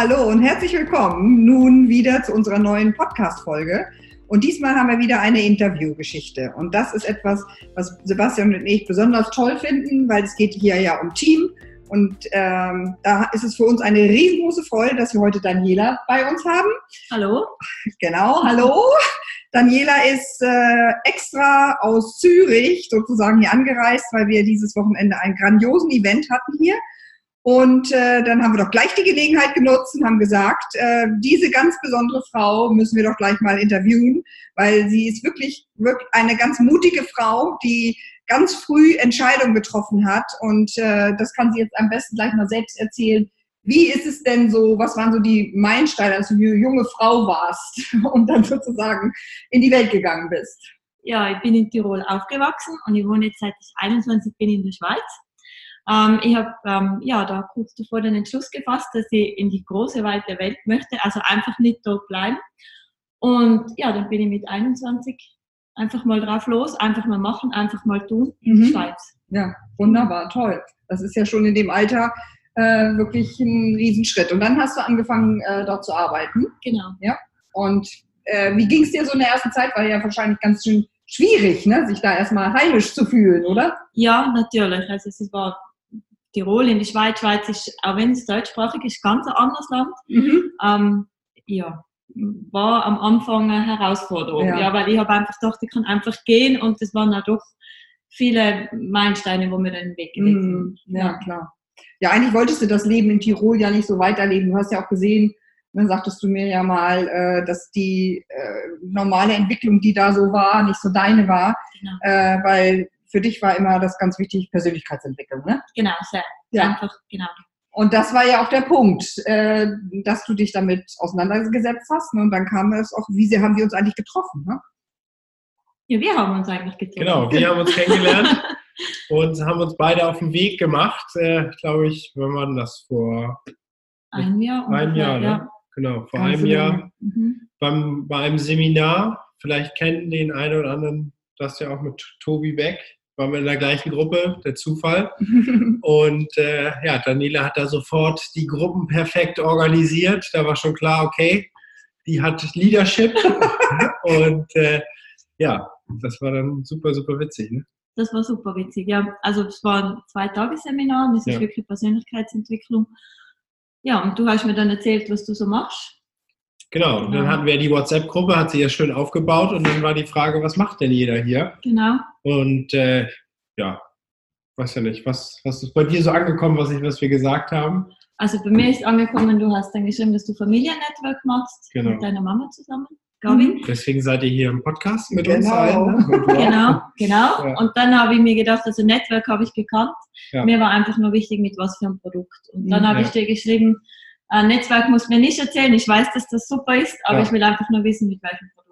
Hallo und herzlich willkommen nun wieder zu unserer neuen Podcast-Folge. Und diesmal haben wir wieder eine Interviewgeschichte. Und das ist etwas, was Sebastian und ich besonders toll finden, weil es geht hier ja um Team. Und ähm, da ist es für uns eine riesengroße Freude, dass wir heute Daniela bei uns haben. Hallo. Genau, hallo. Daniela ist äh, extra aus Zürich sozusagen hier angereist, weil wir dieses Wochenende einen grandiosen Event hatten hier. Und äh, dann haben wir doch gleich die Gelegenheit genutzt und haben gesagt, äh, diese ganz besondere Frau müssen wir doch gleich mal interviewen, weil sie ist wirklich, wirklich eine ganz mutige Frau, die ganz früh Entscheidungen getroffen hat. Und äh, das kann sie jetzt am besten gleich mal selbst erzählen. Wie ist es denn so, was waren so die Meilensteine, als du junge Frau warst und dann sozusagen in die Welt gegangen bist? Ja, ich bin in Tirol aufgewachsen und ich wohne jetzt seit ich 21 bin in der Schweiz. Ähm, ich habe ähm, ja da kurz davor den Entschluss gefasst, dass ich in die große weite Welt möchte, also einfach nicht dort bleiben. Und ja, dann bin ich mit 21 einfach mal drauf los, einfach mal machen, einfach mal tun in Mhm. Schweiz. Ja, wunderbar, toll. Das ist ja schon in dem Alter äh, wirklich ein Riesenschritt. Und dann hast du angefangen, äh, dort zu arbeiten. Genau. Und äh, wie ging es dir so in der ersten Zeit? War ja wahrscheinlich ganz schön schwierig, ne? sich da erstmal heimisch zu fühlen, oder? Ja, natürlich. Also es war Tirol in der Schweiz. Schweiz ist, auch wenn es deutschsprachig ist, ganz ein anderes Land. Mhm. Ähm, ja, war am Anfang eine Herausforderung. Ja. Ja, weil ich habe einfach gedacht, ich kann einfach gehen und es waren auch doch viele Meilensteine, wo mir dann den Weg gelegt Mhm. sind. Ja, klar. Ja, eigentlich wolltest du das Leben in Tirol ja nicht so weiterleben. Du hast ja auch gesehen, dann sagtest du mir ja mal, äh, dass die äh, normale Entwicklung, die da so war, nicht so deine war, Genau. äh, weil für dich war immer das ganz wichtig, Persönlichkeitsentwicklung. Ne? Genau, sehr. Ja. Einfach, genau. Und das war ja auch der Punkt, äh, dass du dich damit auseinandergesetzt hast. Ne? Und dann kam es auch, wie sehr haben wir uns eigentlich getroffen? Ne? Ja, wir haben uns eigentlich getroffen. Genau, wir haben uns kennengelernt und haben uns beide auf den Weg gemacht, äh, glaube ich, wann war denn das? Vor Ein Jahr. einem ungefähr, Jahr, ne? Ja. Genau, vor Ganz einem Jahr. Mhm. beim, bei einem Seminar. Vielleicht kennen den einen oder anderen das ja auch mit Tobi Beck. Waren wir in der gleichen Gruppe, der Zufall. Und äh, ja, Daniela hat da sofort die Gruppen perfekt organisiert. Da war schon klar, okay, die hat Leadership. und äh, ja, das war dann super, super witzig. Ne? Das war super witzig, ja. Also es war ein Zwei-Tage-Seminar und es ist Ja. wirklich Persönlichkeitsentwicklung. Ja, und du hast mir dann erzählt, was du so machst. Genau, und dann hatten wir die WhatsApp-Gruppe, hat sie ja schön aufgebaut und dann war die Frage, was macht denn jeder hier? Genau. Und äh, ja, weiß ja nicht, was, was ist bei dir so angekommen, was, ich, was wir gesagt haben? Also bei mir ist angekommen, du hast dann geschrieben, dass du Familiennetwork machst Genau. mit deiner Mama zusammen, Gabi. Deswegen seid ihr hier im Podcast mit uns Genau. allen. Ne? Genau, genau. Ja. Und dann habe ich mir gedacht, also Network habe ich gekannt. Ja. Mir war einfach nur wichtig, mit was für ein Produkt. Und dann Mhm, habe ja. ich dir geschrieben, äh, Netzwerk muss mir nicht erzählen. Ich weiß, dass das super ist, aber Ja. ich will einfach nur wissen, mit welchem Produkt.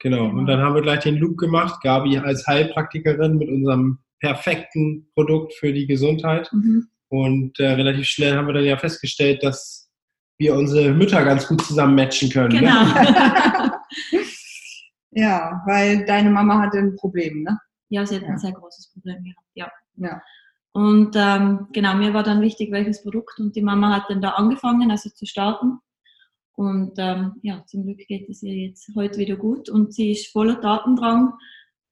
Genau, und dann haben wir gleich den Loop gemacht. Gabi als Heilpraktikerin mit unserem perfekten Produkt für die Gesundheit. Mhm. Und äh, relativ schnell haben wir dann ja festgestellt, dass wir unsere Mütter ganz gut zusammen matchen können. Ne? Genau. ja, weil deine Mama hatte ein Problem, ne? Ja, sie hat Ja. ein sehr großes Problem gehabt, ja. Ja. Und ähm, genau, mir war dann wichtig, welches Produkt. Und die Mama hat dann da angefangen, also zu starten. Und ähm, ja, zum Glück geht es ihr jetzt heute wieder gut. Und sie ist voller Datendrang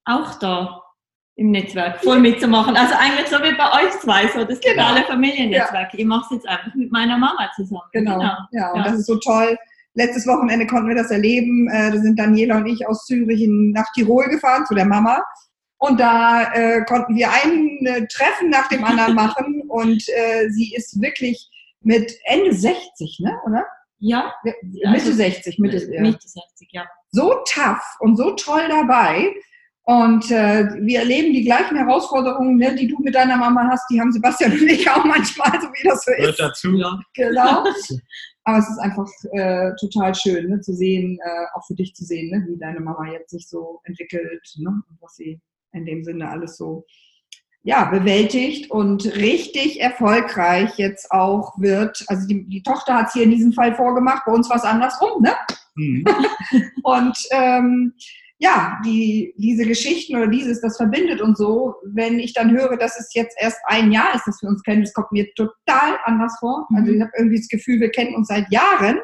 auch da im Netzwerk, voll mitzumachen. Also eigentlich so wie bei euch zwei, so das Genau. totale Familiennetzwerk. Ich mache es jetzt einfach mit meiner Mama zusammen. Genau. Ja, und Ja. das ist so toll. Letztes Wochenende konnten wir das erleben. Äh, da sind Daniela und ich aus Zürich nach Tirol gefahren zu der Mama. Und da äh, konnten wir ein äh, Treffen nach dem anderen machen. Und äh, sie ist wirklich mit Ende 60, ne? oder? Ja, Mitte Also, 60, Mitte, ja. Mitte 60, ja. so tough und so toll dabei. Und äh, wir erleben die gleichen Herausforderungen, ne, die du mit deiner Mama hast, die haben Sebastian und ich auch manchmal, so wie das so ist. dazu. ja. Genau. Aber es ist einfach äh, total schön ne, zu sehen, äh, auch für dich zu sehen, ne, wie deine Mama jetzt sich so entwickelt ne, und was sie in dem Sinne alles so ja, bewältigt und richtig erfolgreich jetzt auch wird. Also die, die Tochter hat es hier in diesem Fall vorgemacht, bei uns war es andersrum, ne? Mhm. Und ähm, ja, die, diese Geschichten oder dieses, das verbindet uns so. Wenn ich dann höre, dass es jetzt erst ein Jahr ist, dass wir uns kennen, das kommt mir total anders vor. Also Mhm. ich habe irgendwie das Gefühl, wir kennen uns seit Jahren.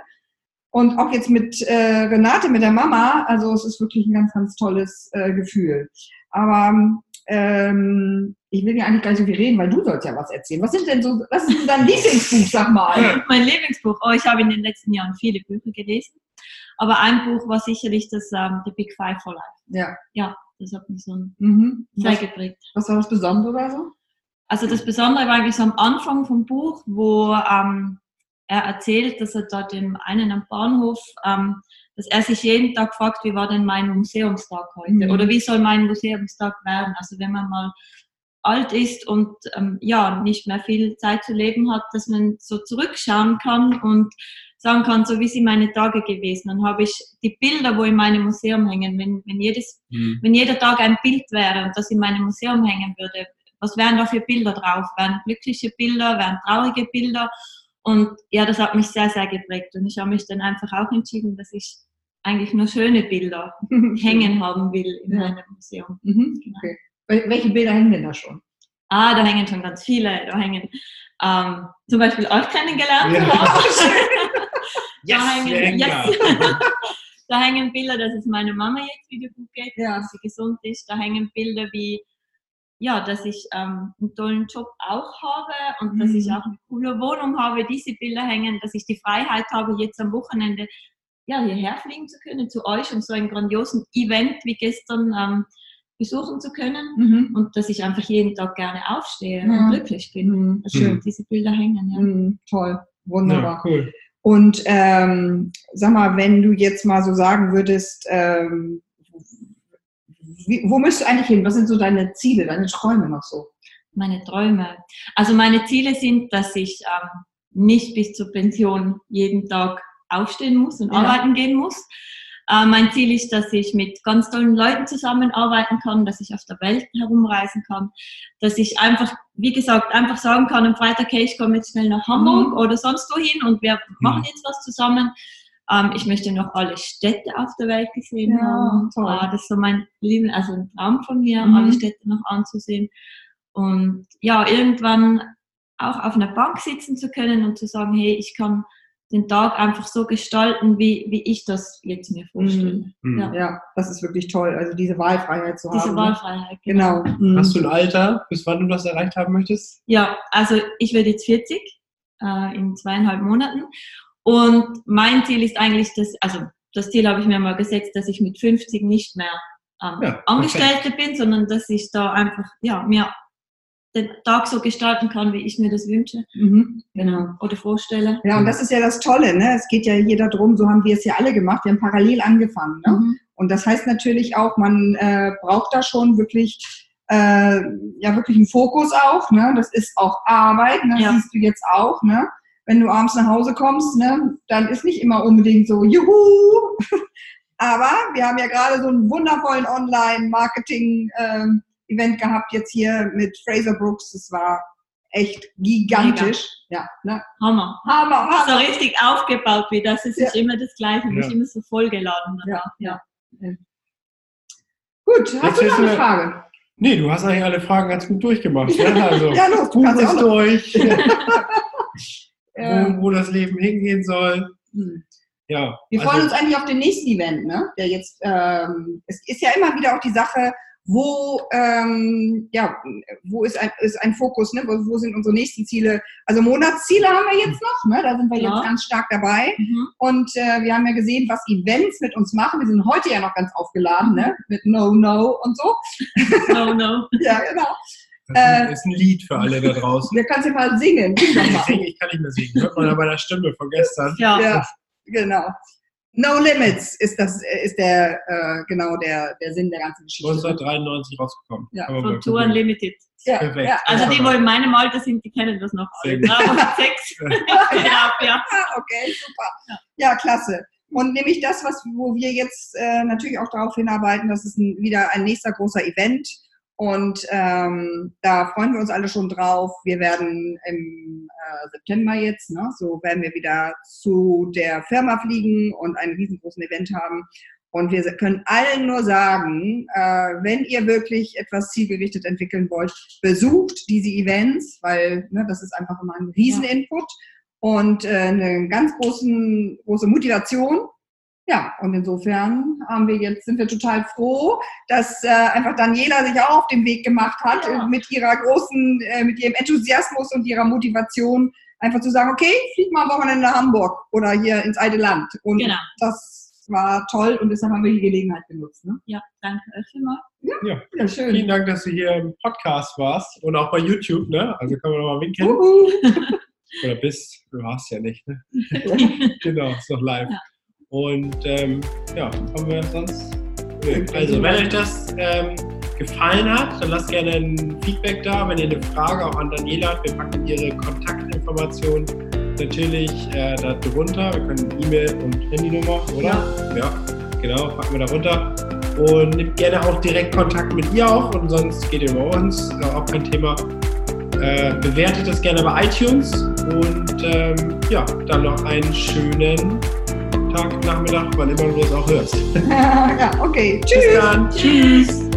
Und auch jetzt mit äh, Renate, mit der Mama, also es ist wirklich ein ganz, ganz tolles äh, Gefühl. Aber ähm, ich will ja eigentlich gar nicht so viel reden, weil du sollst ja was erzählen. Was sind denn so, was ist denn dein Lieblingsbuch, sag mal? Mein Lieblingsbuch. Oh, ich habe in den letzten Jahren viele Bücher gelesen. Aber ein Buch war sicherlich das ähm, The Big Five for Life. Ja. Ja, das hat mich so Mhm. sehr Was, geprägt. was war das Besondere oder so? Also das Besondere war eigentlich so am Anfang vom Buch, wo ähm, er erzählt, dass er dort im einen am Bahnhof, ähm, dass er sich jeden Tag fragt, wie war denn mein Museumstag heute? Mhm. Oder wie soll mein Museumstag werden? Also wenn man mal alt ist und ähm, ja nicht mehr viel Zeit zu leben hat, dass man so zurückschauen kann und sagen kann, so wie sind meine Tage gewesen. Dann habe ich die Bilder, wo in meinem Museum hängen, wenn, wenn jedes Mhm. wenn jeder Tag ein Bild wäre und das in meinem Museum hängen würde, was wären da für Bilder drauf? Wären glückliche Bilder, wären traurige Bilder? Und ja, das hat mich sehr, sehr geprägt. Und ich habe mich dann einfach auch entschieden, dass ich eigentlich nur schöne Bilder hängen haben will in Ja. meinem Museum. Mhm. Genau. Okay. Wel- Welche Bilder hängen denn da schon? Ah, da hängen schon ganz viele. Da hängen ähm, zum Beispiel euch kennengelernt. Ja. da, hängen, yes. da. hängen Bilder, dass es meiner Mama jetzt wieder gut geht, Ja. dass sie gesund ist. Da hängen Bilder wie, ja, dass ich ähm, einen tollen Job auch habe und dass Mhm. ich auch eine coole Wohnung habe. Diese Bilder hängen, dass ich die Freiheit habe, jetzt am Wochenende ja, hierher fliegen zu können, zu euch und so einen grandiosen Event wie gestern ähm, besuchen zu können. Mhm. Und dass ich einfach jeden Tag gerne aufstehe Ja. und glücklich bin. Mhm. Also Schön. diese Bilder hängen, ja. Mhm. Toll. Wunderbar. Ja, cool. Und ähm, sag mal, wenn du jetzt mal so sagen würdest, ähm, wie, wo möchtest du eigentlich hin? Was sind so deine Ziele, deine Träume noch so? Meine Träume. Also meine Ziele sind, dass ich ähm, nicht bis zur Pension jeden Tag aufstehen muss und Ja. arbeiten gehen muss. Äh, mein Ziel ist, dass ich mit ganz tollen Leuten zusammenarbeiten kann, dass ich auf der Welt herumreisen kann, dass ich einfach, wie gesagt, einfach sagen kann am Freitag, okay, ich komme jetzt schnell nach Hamburg Mhm. oder sonst wohin und wir machen jetzt was zusammen. Ähm, ich möchte noch alle Städte auf der Welt gesehen Ja, haben. toll. Äh, das ist so mein Lieben, also ein Traum von mir, Mhm. alle Städte noch anzusehen. Und ja, irgendwann auch auf einer Bank sitzen zu können und zu sagen, hey, ich kann den Tag einfach so gestalten, wie, wie ich das jetzt mir vorstelle. Mhm. Ja. Ja, das ist wirklich toll, also diese Wahlfreiheit zu Diese haben. ne? Wahlfreiheit. Genau. Mhm. Hast du ein Alter, bis wann du das erreicht haben möchtest? Ja, also ich werde jetzt 40 äh, in zweieinhalb Monaten. Und mein Ziel ist eigentlich, dass, also das Ziel habe ich mir mal gesetzt, dass ich mit 50 nicht mehr ähm, Ja, Angestellte bin, sondern dass ich da einfach ja, mir den Tag so gestalten kann, wie ich mir das wünsche Mhm. genau. oder vorstelle. Ja, und das ist ja das Tolle, ne? Es geht ja hier darum, so haben wir es ja alle gemacht, wir haben parallel angefangen, ne? Mhm. Und das heißt natürlich auch, man äh, braucht da schon wirklich, äh, ja, wirklich einen Fokus auch, ne? Das ist auch Arbeit, ne? Das Ja. siehst du jetzt auch, ne? Wenn du abends nach Hause kommst, ne, dann ist nicht immer unbedingt so, juhu! Aber wir haben ja gerade so einen wundervollen Online-Marketing-Event gehabt, jetzt hier mit Fraser Brooks. Das war echt gigantisch. Ja, ne? Hammer. Hammer, So Hammer. richtig aufgebaut wie das. Es ist immer das Gleiche, Ja. nicht immer so vollgeladen. Ja, danach. ja. Gut, hast Jetzt du noch eine Frage? Nee, du hast eigentlich alle Fragen ganz gut durchgemacht. Ja, also, Ja, los, du kannst ja ist durch, wo, wo das Leben hingehen soll. hm. Ja, Wir also- freuen uns eigentlich auf den nächsten Event, ne? Der jetzt, ähm, es ist ja immer wieder auch die Sache, wo, ähm, ja, wo ist ein, ist ein Fokus, ne? Wo, wo sind unsere nächsten Ziele? Also Monatsziele haben wir jetzt noch, ne? Da sind wir Ja. jetzt ganz stark dabei. Mhm. Und äh, wir haben ja gesehen, was Events mit uns machen. Wir sind heute ja noch ganz aufgeladen, ne? Mit No No und so. No, no. Ja, genau. Das ist ein Lied für alle da draußen. Wir können ja mal singen. Sing ich kann nicht mehr singen. Hört man an meiner Stimme von gestern. Ja. Ja, genau. No Limits ist das, ist der, äh, genau der, der Sinn der ganzen Geschichte. 1993 rausgekommen. Ja. Von Tour. Unlimited. Ja, Perfekt. ja. Also die, wo in meinem Alter sind, die kennen das noch. Sehr gut. Sechs. ja, ja. Ah, okay, super. Ja, klasse. Und nämlich das, was, wo wir jetzt äh, natürlich auch darauf hinarbeiten, das ist ein, wieder ein nächster großer Event. Und ähm, da freuen wir uns alle schon drauf. Wir werden im äh, September jetzt, ne, so werden wir wieder zu der Firma fliegen und einen riesengroßen Event haben. Und wir können allen nur sagen, äh, wenn ihr wirklich etwas zielgerichtet entwickeln wollt, besucht diese Events, weil ne, das ist einfach immer ein Rieseninput ja. und äh, eine ganz großen, große Motivation. Ja, und insofern haben wir jetzt, sind wir total froh, dass äh, einfach Daniela sich auch auf den Weg gemacht hat, ja. mit ihrer großen, äh, mit ihrem Enthusiasmus und ihrer Motivation, einfach zu sagen, okay, flieg mal am Wochenende nach Hamburg oder hier ins alte Land. Und genau. das war toll und deshalb haben wir die Gelegenheit genutzt. Ne? Ja, danke euch vielmals. Ja, ja. ja, schön. Vielen Dank, dass du hier im Podcast warst und auch bei YouTube, ne? Also können wir nochmal winken. Oder bist, du hast ja nicht, ne? genau, ist noch live. Ja. Und ähm, ja, haben wir sonst. Also, wenn euch das ähm, gefallen hat, dann lasst gerne ein Feedback da. Wenn ihr eine Frage auch an Daniela habt, wir packen ihre Kontaktinformationen natürlich äh, da drunter. Wir können E-Mail und Handynummer, oder? Ja. ja. genau, packen wir da runter. Und nehmt gerne auch direkt Kontakt mit ihr auf und sonst geht ihr über uns, äh, auch kein Thema. Äh, bewertet das gerne bei iTunes und ähm, ja, dann noch einen schönen Tag, Nachmittag, wann immer du das auch hörst. ja, okay. Tschüss. Bis dann. Tschüss.